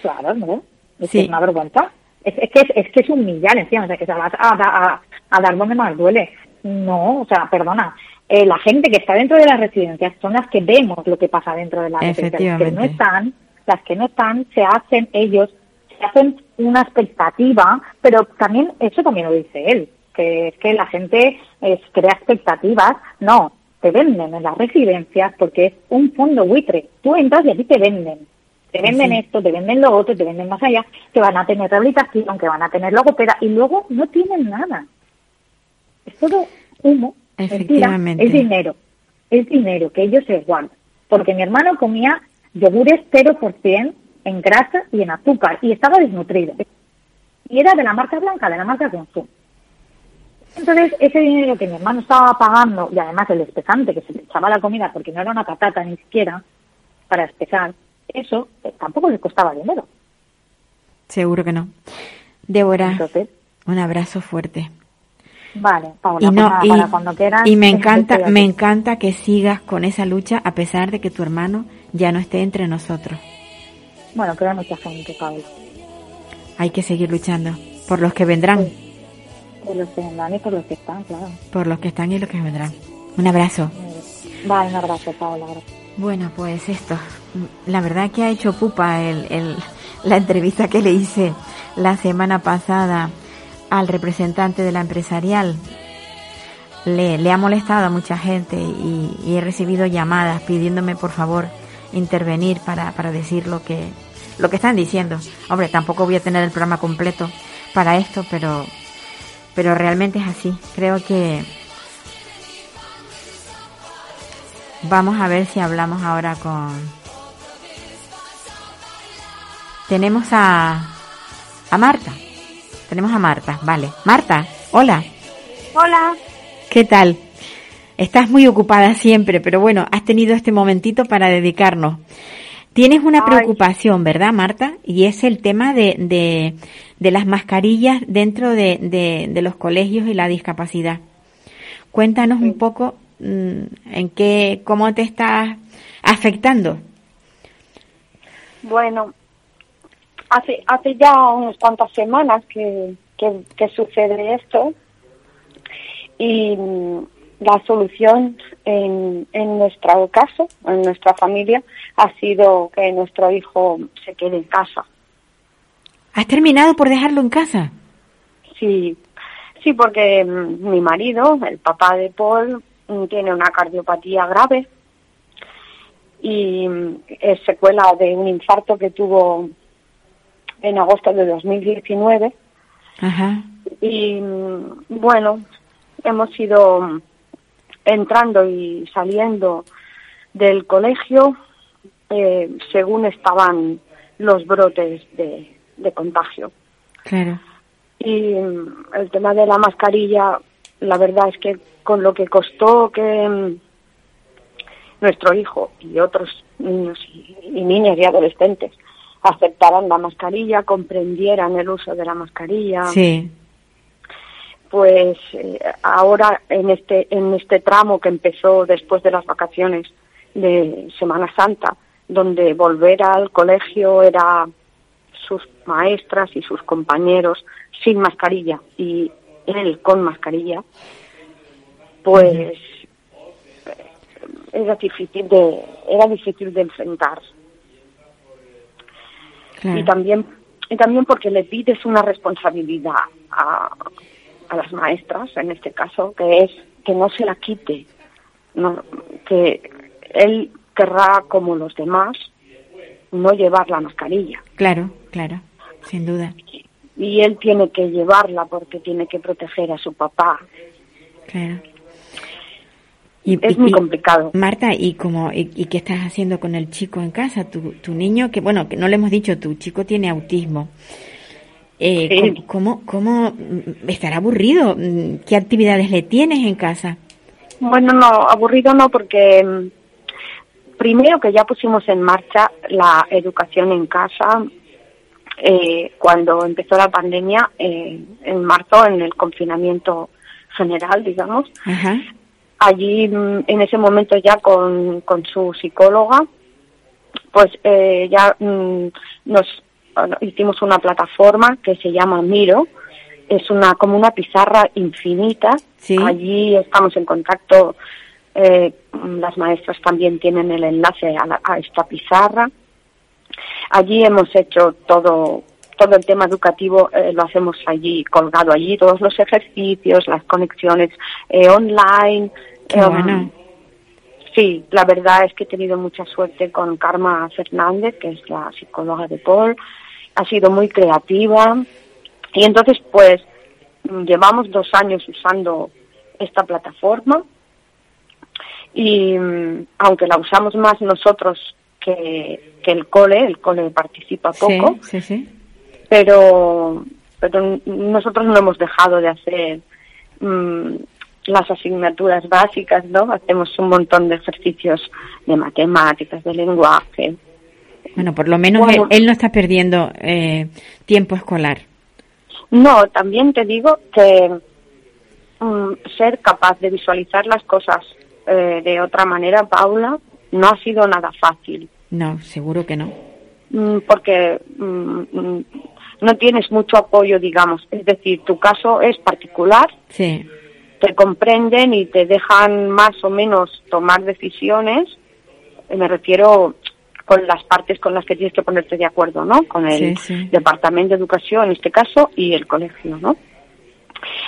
Claro, ¿no? Es Sí. una vergüenza. Es, es que es, es que es humillar encima, o sea, que se vas a, a, a dar donde más duele. No, o sea, perdona. Eh, la gente que está dentro de las residencias son las que vemos lo que pasa dentro de las residencias. Las que no están, las que no están, se hacen ellos, se hacen una expectativa, pero también, eso también lo dice él, que es que la gente eh, crea expectativas. No, te venden en las residencias porque es un fondo buitre. Tú entras y a ti te venden. Te venden Sí. esto, te venden lo otro, te venden más allá, que van a tener rehabilitación, que van a tener logopeda y luego no tienen nada. Es todo humo, mentira, es dinero. Es dinero que ellos se guardan. Porque mi hermano comía yogures 0% en grasa y en azúcar y estaba desnutrido. Y era de la marca blanca, de la marca Consum. Entonces, ese dinero que mi hermano estaba pagando, y además el espesante que se le echaba la comida, porque no era una patata ni siquiera, para espesar, eso eh, tampoco le costaba dinero. Seguro que no. Débora, Entonces, un abrazo fuerte. Vale, Paula, y pues no nada, y, para cuando quieras. y me encanta me encanta que sigas con esa lucha a pesar de que tu hermano ya no esté entre nosotros Bueno, queda mucha gente, Paula. hay que seguir luchando por los que vendrán Por los que andan y por los que están, claro. por los que están y los que vendrán un abrazo Vale, un abrazo, Paula. gracias. bueno pues esto la verdad que ha hecho pupa el, el- la entrevista que le hice la semana pasada al representante de la empresarial le, ha molestado a mucha gente y, y he recibido llamadas pidiéndome por favor intervenir para, para decir lo que, lo que están diciendo. Hombre, tampoco voy a tener el programa completo para esto, pero, pero realmente es así. Creo que vamos a ver si hablamos ahora con. Tenemos a, a Marta. Tenemos a Marta, vale. Marta, hola. Hola. ¿Qué tal? Estás muy ocupada siempre, pero bueno, has tenido este momentito para dedicarnos. Tienes una preocupación, ¿verdad, Marta? Y es el tema de, de, de las mascarillas dentro de, de, de, los colegios y la discapacidad. Cuéntanos un poco mm, en qué, cómo te está afectando. Bueno, hace, hace ya unas cuantas semanas que, que, que sucede esto y la solución en, en nuestro caso, en nuestra familia, ha sido que nuestro hijo se quede en casa. ¿Has terminado por dejarlo en casa? Sí, sí, porque mm, mi marido, el papá de Paul, mm, tiene una cardiopatía grave y mm, es secuela de un infarto que tuvo en agosto de 2019. Ajá. Y bueno, hemos ido entrando y saliendo del colegio eh, según estaban los brotes de, de contagio. Claro. Y mm, el tema de la mascarilla, la verdad es que con lo que costó que mm, nuestro hijo y otros niños y, y niñas y adolescentes aceptaran la mascarilla, comprendieran el uso de la mascarilla. Sí pues eh, ahora en este en este tramo que empezó después de las vacaciones de Semana Santa, donde volver al colegio era sus maestras y sus compañeros sin mascarilla y él con mascarilla, pues era difícil de era difícil de enfrentar. Claro. Y también y también porque le pides una responsabilidad a, a las maestras, en este caso, que es que no se la quite, no, que él querrá, como los demás, no llevar la mascarilla. Claro, claro, sin duda. Y él tiene que llevarla porque tiene que proteger a su papá. Claro. Y, es y, muy complicado. Marta, ¿y, cómo, y, y, qué estás haciendo con el chico en casa? Tu, tu niño, que bueno, que no le hemos dicho, tu chico tiene autismo. Eh, Sí. ¿cómo, cómo, estará aburrido? ¿Qué actividades le tienes en casa? Bueno, no, aburrido no, porque mm, primero que ya pusimos en marcha la educación en casa eh, cuando empezó la pandemia eh, en marzo, en el confinamiento general, digamos. Ajá. Allí, mm, en ese momento ya con, con su psicóloga, pues eh, ya mm, nos bueno, hicimos una plataforma que se llama Miro, es una como una pizarra infinita. Sí. Allí estamos en contacto, eh, las maestras también tienen el enlace a, la, a, esta pizarra. Allí hemos hecho todo todo el tema educativo eh, lo hacemos allí colgado allí todos los ejercicios, las conexiones eh, online. Qué um, bueno. Sí, la verdad es que he tenido mucha suerte con Karma Fernández, que es la psicóloga de Paul. Ha sido muy creativa. Y entonces, pues, llevamos dos años usando esta plataforma. Y aunque la usamos más nosotros que, que el cole, el cole participa poco. Sí, sí, sí. Pero, pero nosotros no hemos dejado de hacer mmm, las asignaturas básicas, ¿no? Hacemos un montón de ejercicios de matemáticas, de lenguaje. Bueno, por lo menos bueno, él, él, no está perdiendo eh, tiempo escolar. No, también te digo que um, ser capaz de visualizar las cosas eh, de otra manera, Paula, no ha sido nada fácil. No, seguro que no. Mm, porque mm, no tienes mucho apoyo, digamos. Es decir, tu caso es particular. Sí te comprenden y te dejan más o menos tomar decisiones. Me refiero con las partes con las que tienes que ponerte de acuerdo, ¿no? Con el sí, sí. Departamento de Educación, en este caso, y el colegio, ¿no?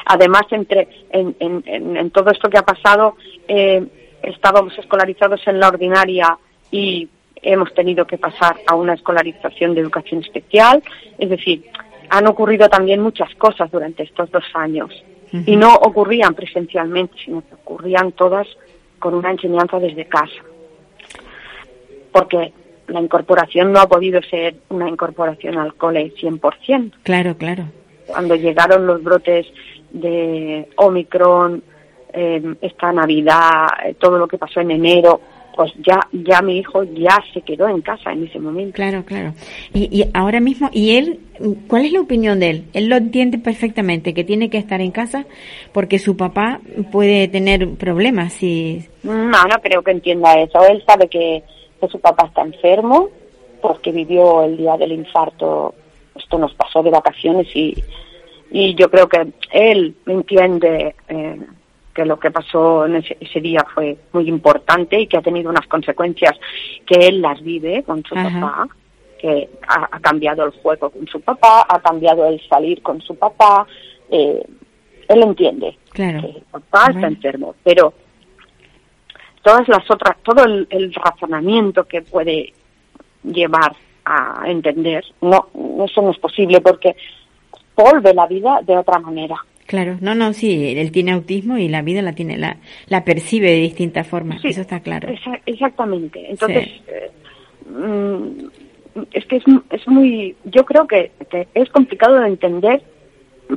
Además, entre en, en, en, en todo esto que ha pasado, eh, estábamos escolarizados en la ordinaria y hemos tenido que pasar a una escolarización de educación especial. Es decir, han ocurrido también muchas cosas durante estos dos años y no ocurrían presencialmente, sino que ocurrían todas con una enseñanza desde casa. Porque la incorporación no ha podido ser una incorporación al cole 100%. Claro, claro. Cuando llegaron los brotes de Omicron, eh, esta Navidad, eh, todo lo que pasó en enero, pues ya ya mi hijo ya se quedó en casa en ese momento. Claro, claro. Y, y ahora mismo, ¿y él, cuál es la opinión de él? Él lo entiende perfectamente, que tiene que estar en casa porque su papá puede tener problemas si... No, no creo que entienda eso. Él sabe que, que su papá está enfermo porque vivió el día del infarto. Esto nos pasó de vacaciones y, y yo creo que él entiende eh, que lo que pasó en ese, ese, día fue muy importante y que ha tenido unas consecuencias que él las vive con su Ajá. papá, que ha, ha, cambiado el juego con su papá, ha cambiado el salir con su papá. Eh, él entiende claro. que el papá Ajá. está enfermo, pero todas las otras, todo el, el razonamiento que puede llevar a entender, no, eso no es posible porque Paul ve la vida de otra manera. Claro, no, no, sí, él tiene autismo y la vida la tiene, la, la percibe de distintas formas, sí, eso está claro. Exactamente. Entonces, sí. eh, mm, es que es, es, muy, yo creo que, que, es complicado de entender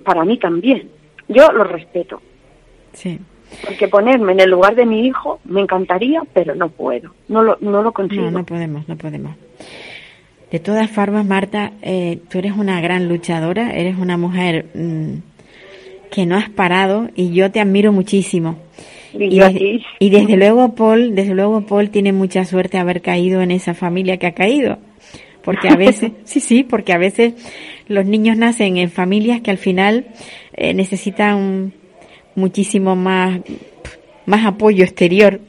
para mí también. Yo lo respeto. Sí. Porque ponerme en el lugar de mi hijo me encantaría, pero no puedo, no lo, no lo consigo. No, no podemos, no podemos. De todas formas, Marta, eh, tú eres una gran luchadora, eres una mujer mmm, que no has parado y yo te admiro muchísimo. Y, y, y, desde luego Paul, desde luego Paul tiene mucha suerte de haber caído en esa familia que ha caído. Porque a veces, sí, sí, porque a veces los niños nacen en familias que al final eh, necesitan muchísimo más, más apoyo exterior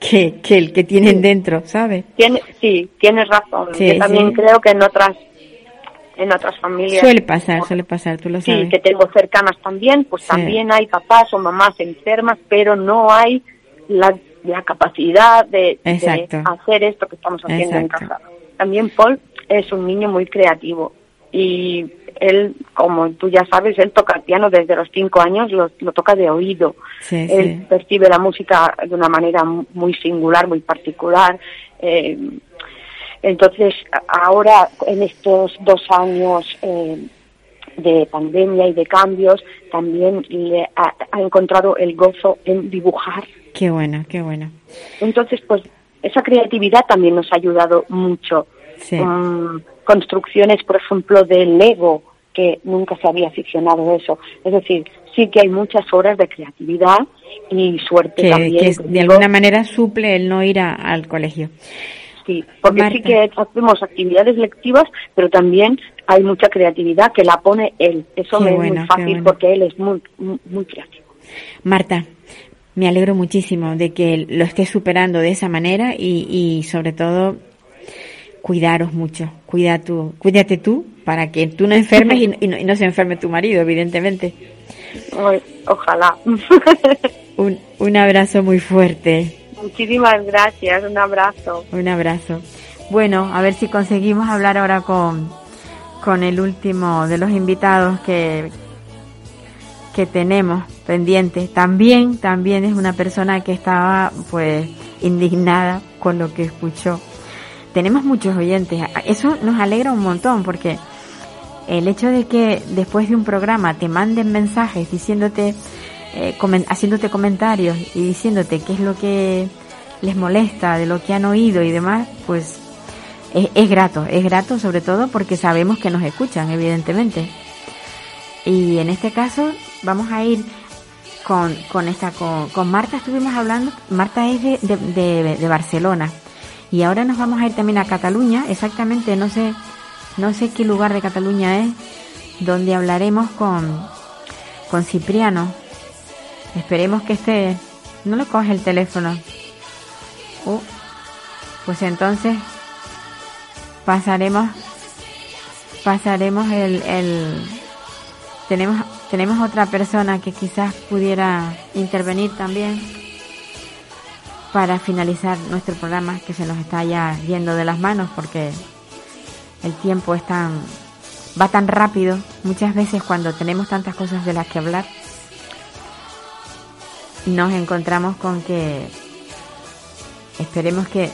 que, que el que tienen dentro, ¿sabes? Tiene, sí, tienes razón. Sí, Yo también sí. creo que en otras en otras familias. Suele pasar, suele pasar, tú lo sabes. Sí, que tengo cercanas también, pues sí. también hay papás o mamás enfermas, pero no hay la, la capacidad de, de, hacer esto que estamos haciendo Exacto. en casa. También Paul es un niño muy creativo y él, como tú ya sabes, él toca el piano desde los cinco años, lo, lo toca de oído. Sí, él sí. percibe la música de una manera muy singular, muy particular. Eh, entonces, ahora, en estos dos años eh, de pandemia y de cambios, también le ha, ha, encontrado el gozo en dibujar. Qué bueno, qué bueno. Entonces, pues, esa creatividad también nos ha ayudado mucho. Sí. Um, construcciones, por ejemplo, de Lego, que nunca se había aficionado a eso. Es decir, sí que hay muchas horas de creatividad y suerte que, también. Que de alguna manera suple el no ir a, al colegio. Sí, porque Marta. sí que hacemos actividades lectivas, pero también hay mucha creatividad que la pone él. Eso qué me bueno, es muy fácil bueno. porque él es muy, muy, muy creativo. Marta, me alegro muchísimo de que lo estés superando de esa manera y, y sobre todo cuidaros mucho. Cuida tú, cuídate tú para que tú no enfermes y, y, no, y no, se enferme tu marido, evidentemente. ojalá. un, un abrazo muy fuerte. Muchísimas gracias, un abrazo. Un abrazo. Bueno, a ver si conseguimos hablar ahora con, con el último de los invitados que, que tenemos pendiente. También, también es una persona que estaba pues indignada con lo que escuchó. Tenemos muchos oyentes. Eso nos alegra un montón porque el hecho de que después de un programa te manden mensajes diciéndote eh, haciéndote comentarios y diciéndote qué es lo que les molesta, de lo que han oído y demás, pues es, es, grato, es grato sobre todo porque sabemos que nos escuchan, evidentemente. Y en este caso vamos a ir con, con esta, con, con Marta estuvimos hablando, Marta es de, de, de, de, Barcelona y ahora nos vamos a ir también a Cataluña, exactamente, no sé, no sé qué lugar de Cataluña es, donde hablaremos con, con Cipriano, Esperemos que esté. No le coge el teléfono. Uh, pues entonces pasaremos. Pasaremos el, el. Tenemos tenemos otra persona que quizás pudiera intervenir también para finalizar nuestro programa que se nos está ya yendo de las manos porque el tiempo es tan va tan rápido muchas veces cuando tenemos tantas cosas de las que hablar nos encontramos con que esperemos que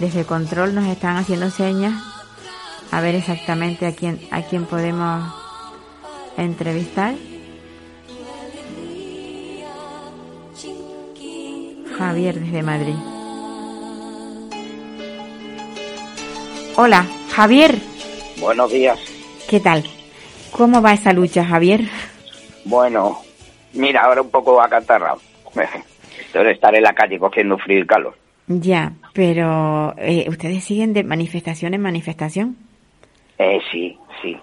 desde control nos están haciendo señas a ver exactamente a quién a quién podemos entrevistar. Javier desde Madrid. Hola, Javier. Buenos días. ¿Qué tal? ¿Cómo va esa lucha, Javier? Bueno, mira, ahora un poco acatarrado. Esto de estar en la calle cogiendo frío y calor. Ya, pero eh, ¿ustedes siguen de manifestación en manifestación? Eh, sí, sí.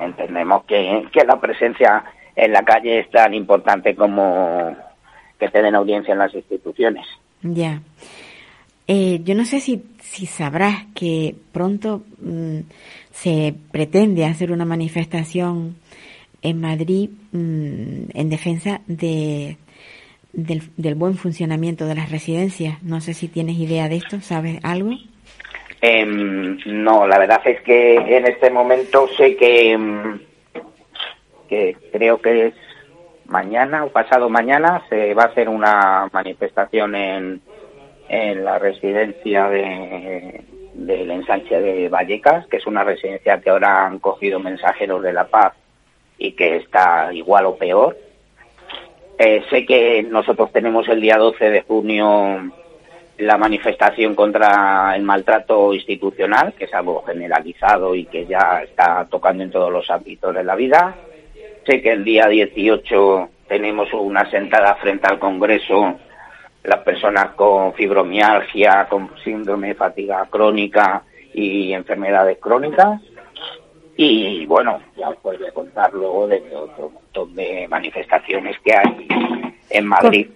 Entendemos que, que la presencia en la calle es tan importante como que te den audiencia en las instituciones. Ya. Eh, yo no sé si, si sabrás que pronto mm, se pretende hacer una manifestación en Madrid mm, en defensa de, del, del, buen funcionamiento de las residencias. No sé si tienes idea de esto, ¿sabes algo? Eh, no, la verdad es que en este momento sé que, em, que creo que es mañana o pasado mañana se va a hacer una manifestación en, en la residencia de, del ensanche de Vallecas, que es una residencia que ahora han cogido mensajeros de la paz y que está igual o peor. Eh, sé que nosotros tenemos el día 12 de junio la manifestación contra el maltrato institucional, que es algo generalizado y que ya está tocando en todos los ámbitos de la vida. Sé que el día 18 tenemos una sentada frente al Congreso las personas con fibromialgia, con síndrome de fatiga crónica y enfermedades crónicas. Y bueno, ya os podría contar luego de otro montón de manifestaciones que hay en Madrid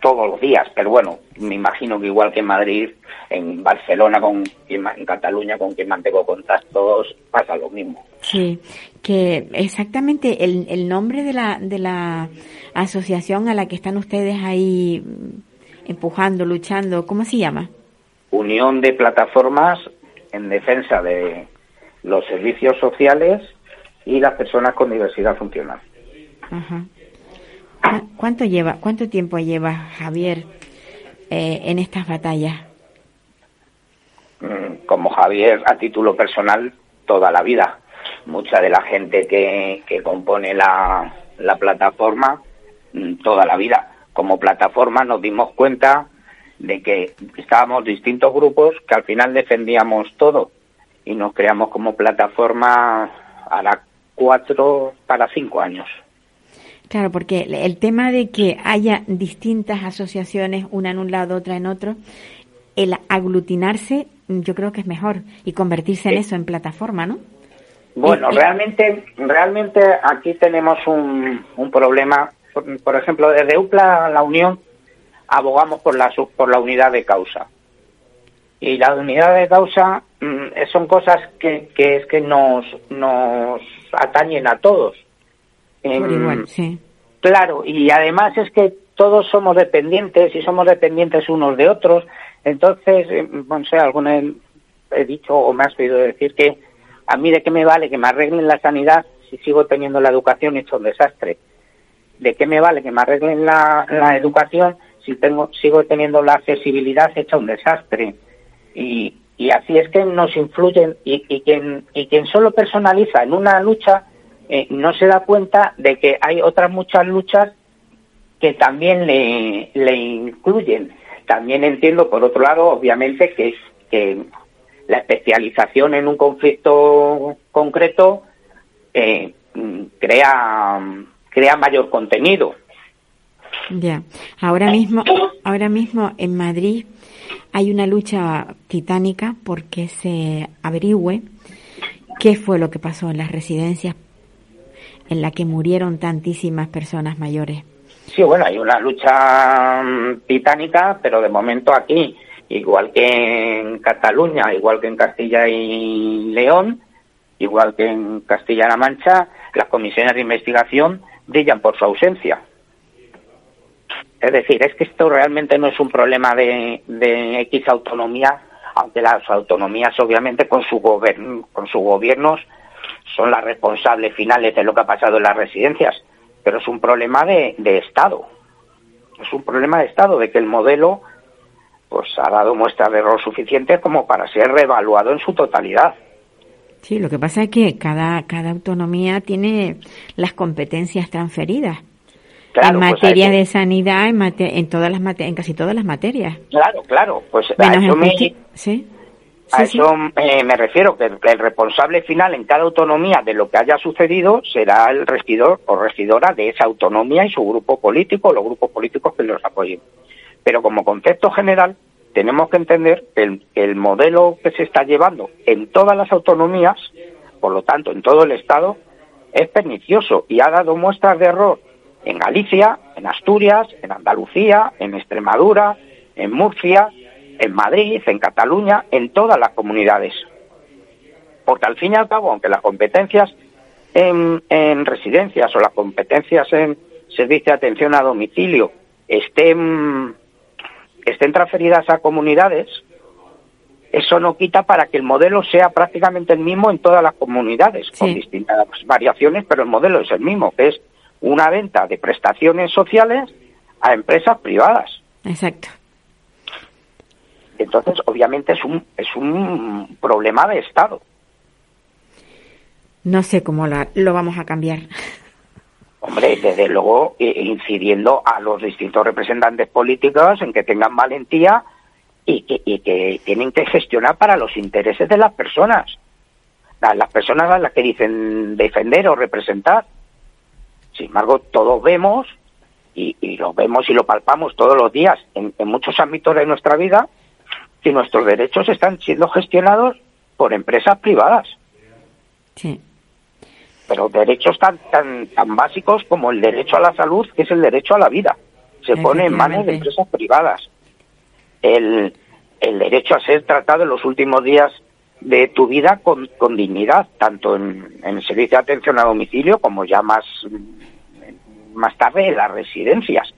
todos los días, pero bueno, me imagino que igual que en Madrid, en Barcelona, con en Cataluña, con quien mantengo contactos, pasa lo mismo. Sí, que exactamente el, el nombre de la, de la asociación a la que están ustedes ahí empujando, luchando, ¿cómo se llama? Unión de Plataformas en Defensa de los Servicios Sociales y las Personas con Diversidad Funcional. Ajá. ¿Cuánto lleva, cuánto tiempo lleva Javier eh, en estas batallas? Mm, como Javier, a título personal, toda la vida. Mucha de la gente que, que compone la, la plataforma, mm, toda la vida. Como plataforma nos dimos cuenta de que estábamos distintos grupos que al final defendíamos todo y nos creamos como plataforma a las cuatro para cinco años. Claro, porque el tema de que haya distintas asociaciones, una en un lado, otra en otro, el aglutinarse yo creo que es mejor y convertirse en eso, en plataforma, ¿no? Bueno, realmente, realmente aquí tenemos un, un problema. Por, por, ejemplo, desde UPLA, la Unión, abogamos por la, por la unidad de causa. Y la unidad de causa son cosas que, que es que nos, nos atañen a todos por igual, sí. Claro, y además es que todos somos dependientes y somos dependientes unos de otros. Entonces, eh, no sé, alguna he dicho o me has oído decir que a mí de qué me vale que me arreglen la sanidad si sigo teniendo la educación hecho un desastre. ¿De qué me vale que me arreglen la, la educación si tengo sigo teniendo la accesibilidad hecha un desastre? Y, y así es que nos influyen y, y, quien, y quien solo personaliza en una lucha eh, no se da cuenta de que hay otras muchas luchas que también le, incluyen. También entiendo, por otro lado, obviamente, que, que la especialización en un conflicto concreto eh, crea, crea mayor contenido. Ya, ahora mismo, ahora mismo en Madrid hay una lucha titánica porque se averigüe qué fue lo que pasó en las residencias en la que murieron tantísimas personas mayores. Sí, bueno, hay una lucha mm, titánica, pero de momento aquí, igual que en Cataluña, igual que en Castilla y León, igual que en Castilla-La Mancha, las comisiones de investigación brillan por su ausencia. Es decir, es que esto realmente no es un problema de, de X autonomía, aunque las autonomías obviamente con, su con sus gobiernos son las responsables finales de lo que ha pasado en las residencias, pero es un problema de, de Estado. Es un problema de Estado, de que el modelo pues ha dado muestras de error suficientes como para ser reevaluado en su totalidad. Sí, lo que pasa es que cada, cada autonomía tiene las competencias transferidas. En pues materia de sanidad, en, en todas las en casi todas las materias. Claro, claro. Pues a eso, me, a eso eh, me refiero, que el, el, responsable final en cada autonomía de lo que haya sucedido será el regidor o regidora de esa autonomía y su grupo político o los grupos políticos que los apoyen. Pero como concepto general, tenemos que entender que el, modelo que se está llevando en todas las autonomías, por lo tanto en todo el Estado, es pernicioso y ha dado muestras de error en Galicia, en Asturias, en Andalucía, en Extremadura, en Murcia, en Madrid, en Cataluña, en todas las comunidades. Porque al fin y al cabo, aunque las competencias en, en residencias o las competencias en servicio de atención a domicilio estén estén transferidas a comunidades, eso no quita para que el modelo sea prácticamente el mismo en todas las comunidades, con distintas variaciones, pero el modelo es el mismo, que es una venta de prestaciones sociales a empresas privadas. Exacto. Entonces, obviamente es un es un problema de Estado. No sé cómo lo vamos a cambiar. Hombre, desde luego incidiendo a los distintos representantes políticos en que tengan valentía y que, y que tienen que gestionar para los intereses de las personas. Las personas a las que dicen defender o representar. Sin embargo, todos vemos, y, lo vemos y lo palpamos todos los días en, en muchos ámbitos de nuestra vida, que nuestros derechos están siendo gestionados por empresas privadas. Sí pero derechos tan, tan, tan básicos como el derecho a la salud, que es el derecho a la vida, se pone en manos de empresas privadas. El, el derecho a ser tratado en los últimos días de tu vida con, con dignidad, tanto en, en, el servicio de atención a domicilio como ya más, más tarde en las residencias.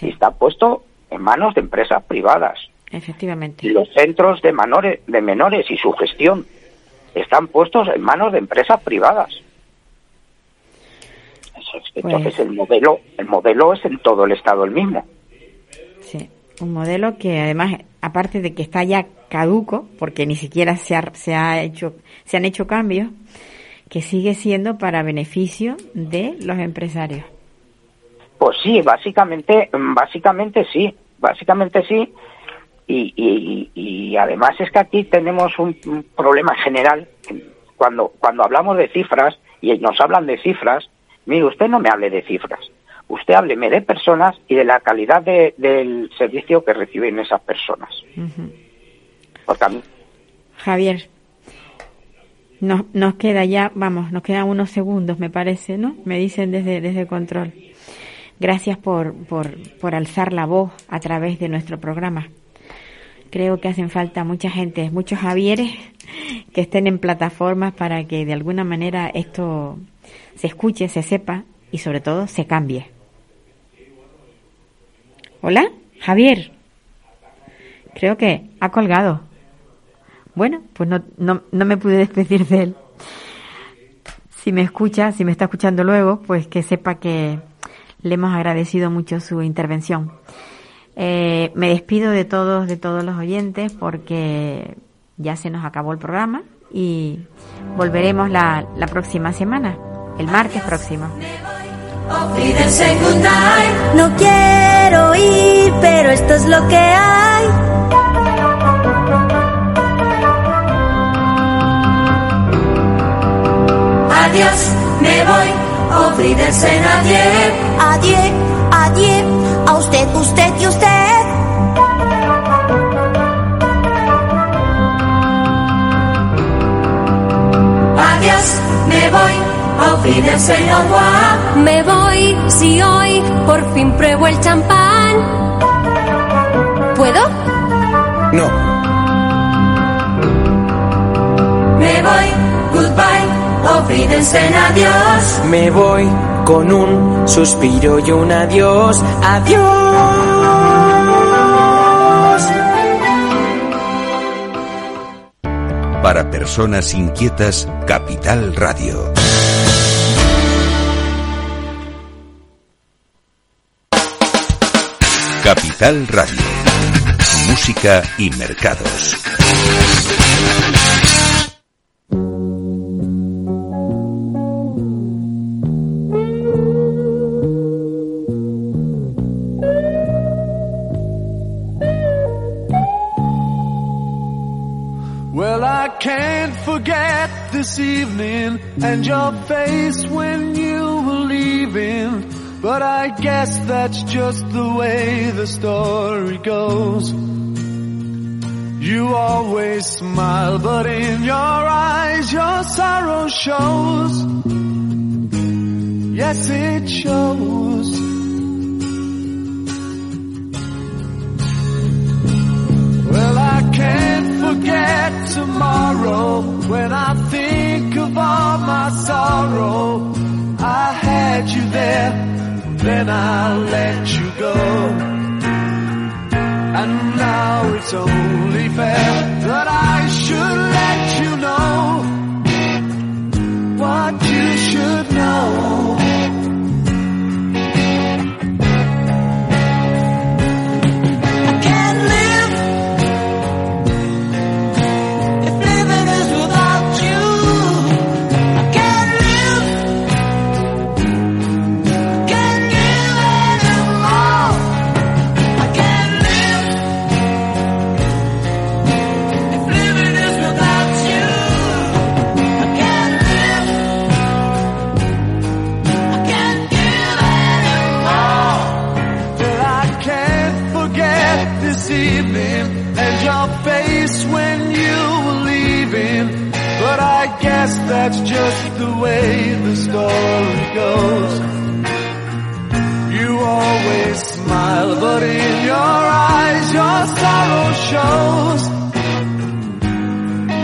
Y está puesto en manos de empresas privadas. Efectivamente. Los centros de menores, de menores y su gestión están puestos en manos de empresas privadas. Entonces el modelo, el modelo es en todo el estado el mismo. Un modelo que además, aparte de que está ya caduco, porque ni siquiera se ha, se ha hecho, se han hecho cambios, que sigue siendo para beneficio de los empresarios. Pues sí, básicamente, básicamente sí, básicamente sí. Y, y, y además es que aquí tenemos un, un problema general. Cuando, cuando hablamos de cifras, y nos hablan de cifras, Mire, usted no me hable de cifras. Usted hábleme de personas y de la calidad del servicio que reciben esas personas. Javier, nos, nos queda ya, vamos, nos quedan unos segundos, me parece, ¿no? Me dicen desde, desde control. Gracias por, por, por alzar la voz a través de nuestro programa. Creo que hacen falta mucha gente, muchos Javieres que estén en plataformas para que de alguna manera esto se escuche, se sepa y sobre todo se cambie. Hola, Javier. Creo que ha colgado. Bueno, pues no, no, no me pude despedir de él. Si me escucha, si me está escuchando luego, pues que sepa que le hemos agradecido mucho su intervención. Eh, me despido de todos, de todos los oyentes, porque ya se nos acabó el programa y volveremos la, la próxima semana el martes próximo. No quiero ir, pero esto es lo que hay. Adiós, me voy, olvídense nadie. Adiós, adiós, a usted, usted y usted. Adiós, me voy me voy si hoy por fin pruebo el champán. ¿Puedo? No. Me voy, goodbye olvídense en adiós. Me voy con un suspiro y un adiós, adiós. Para personas inquietas, Capital Radio. Capital Radio. Música y mercados. Well, I can't forget this evening and your guess that's just the way the story goes. You always smile, but in your eyes your sorrow shows. Yes, it shows. Well, I can't forget tomorrow when I think of all my sorrow. I had you there, then I'll let you go. And now it's only fair that I should the way the story goes. You always smile, but in your eyes your sorrow shows.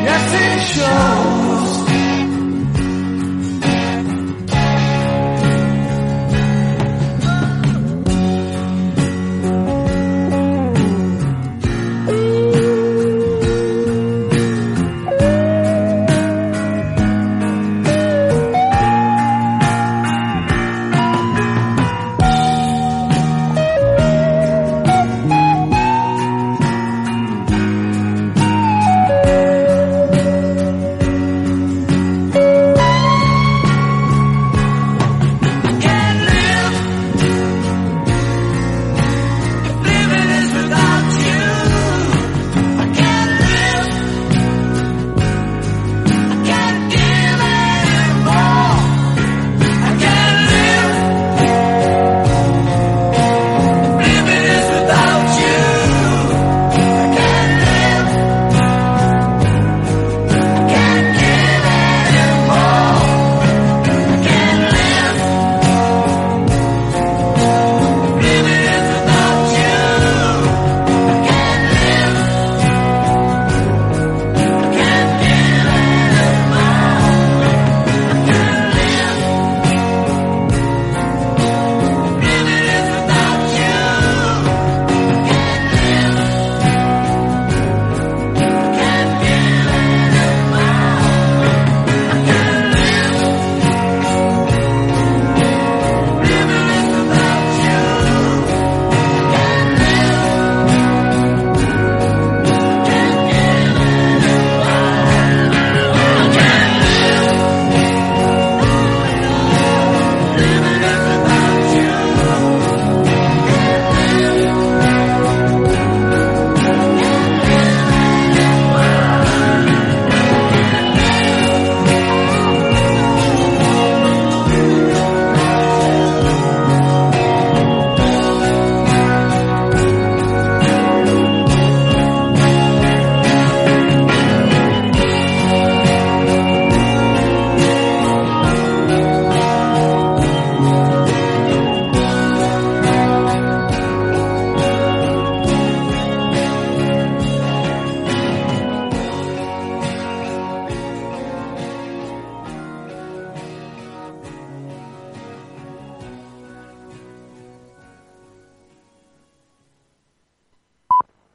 Yes, it shows.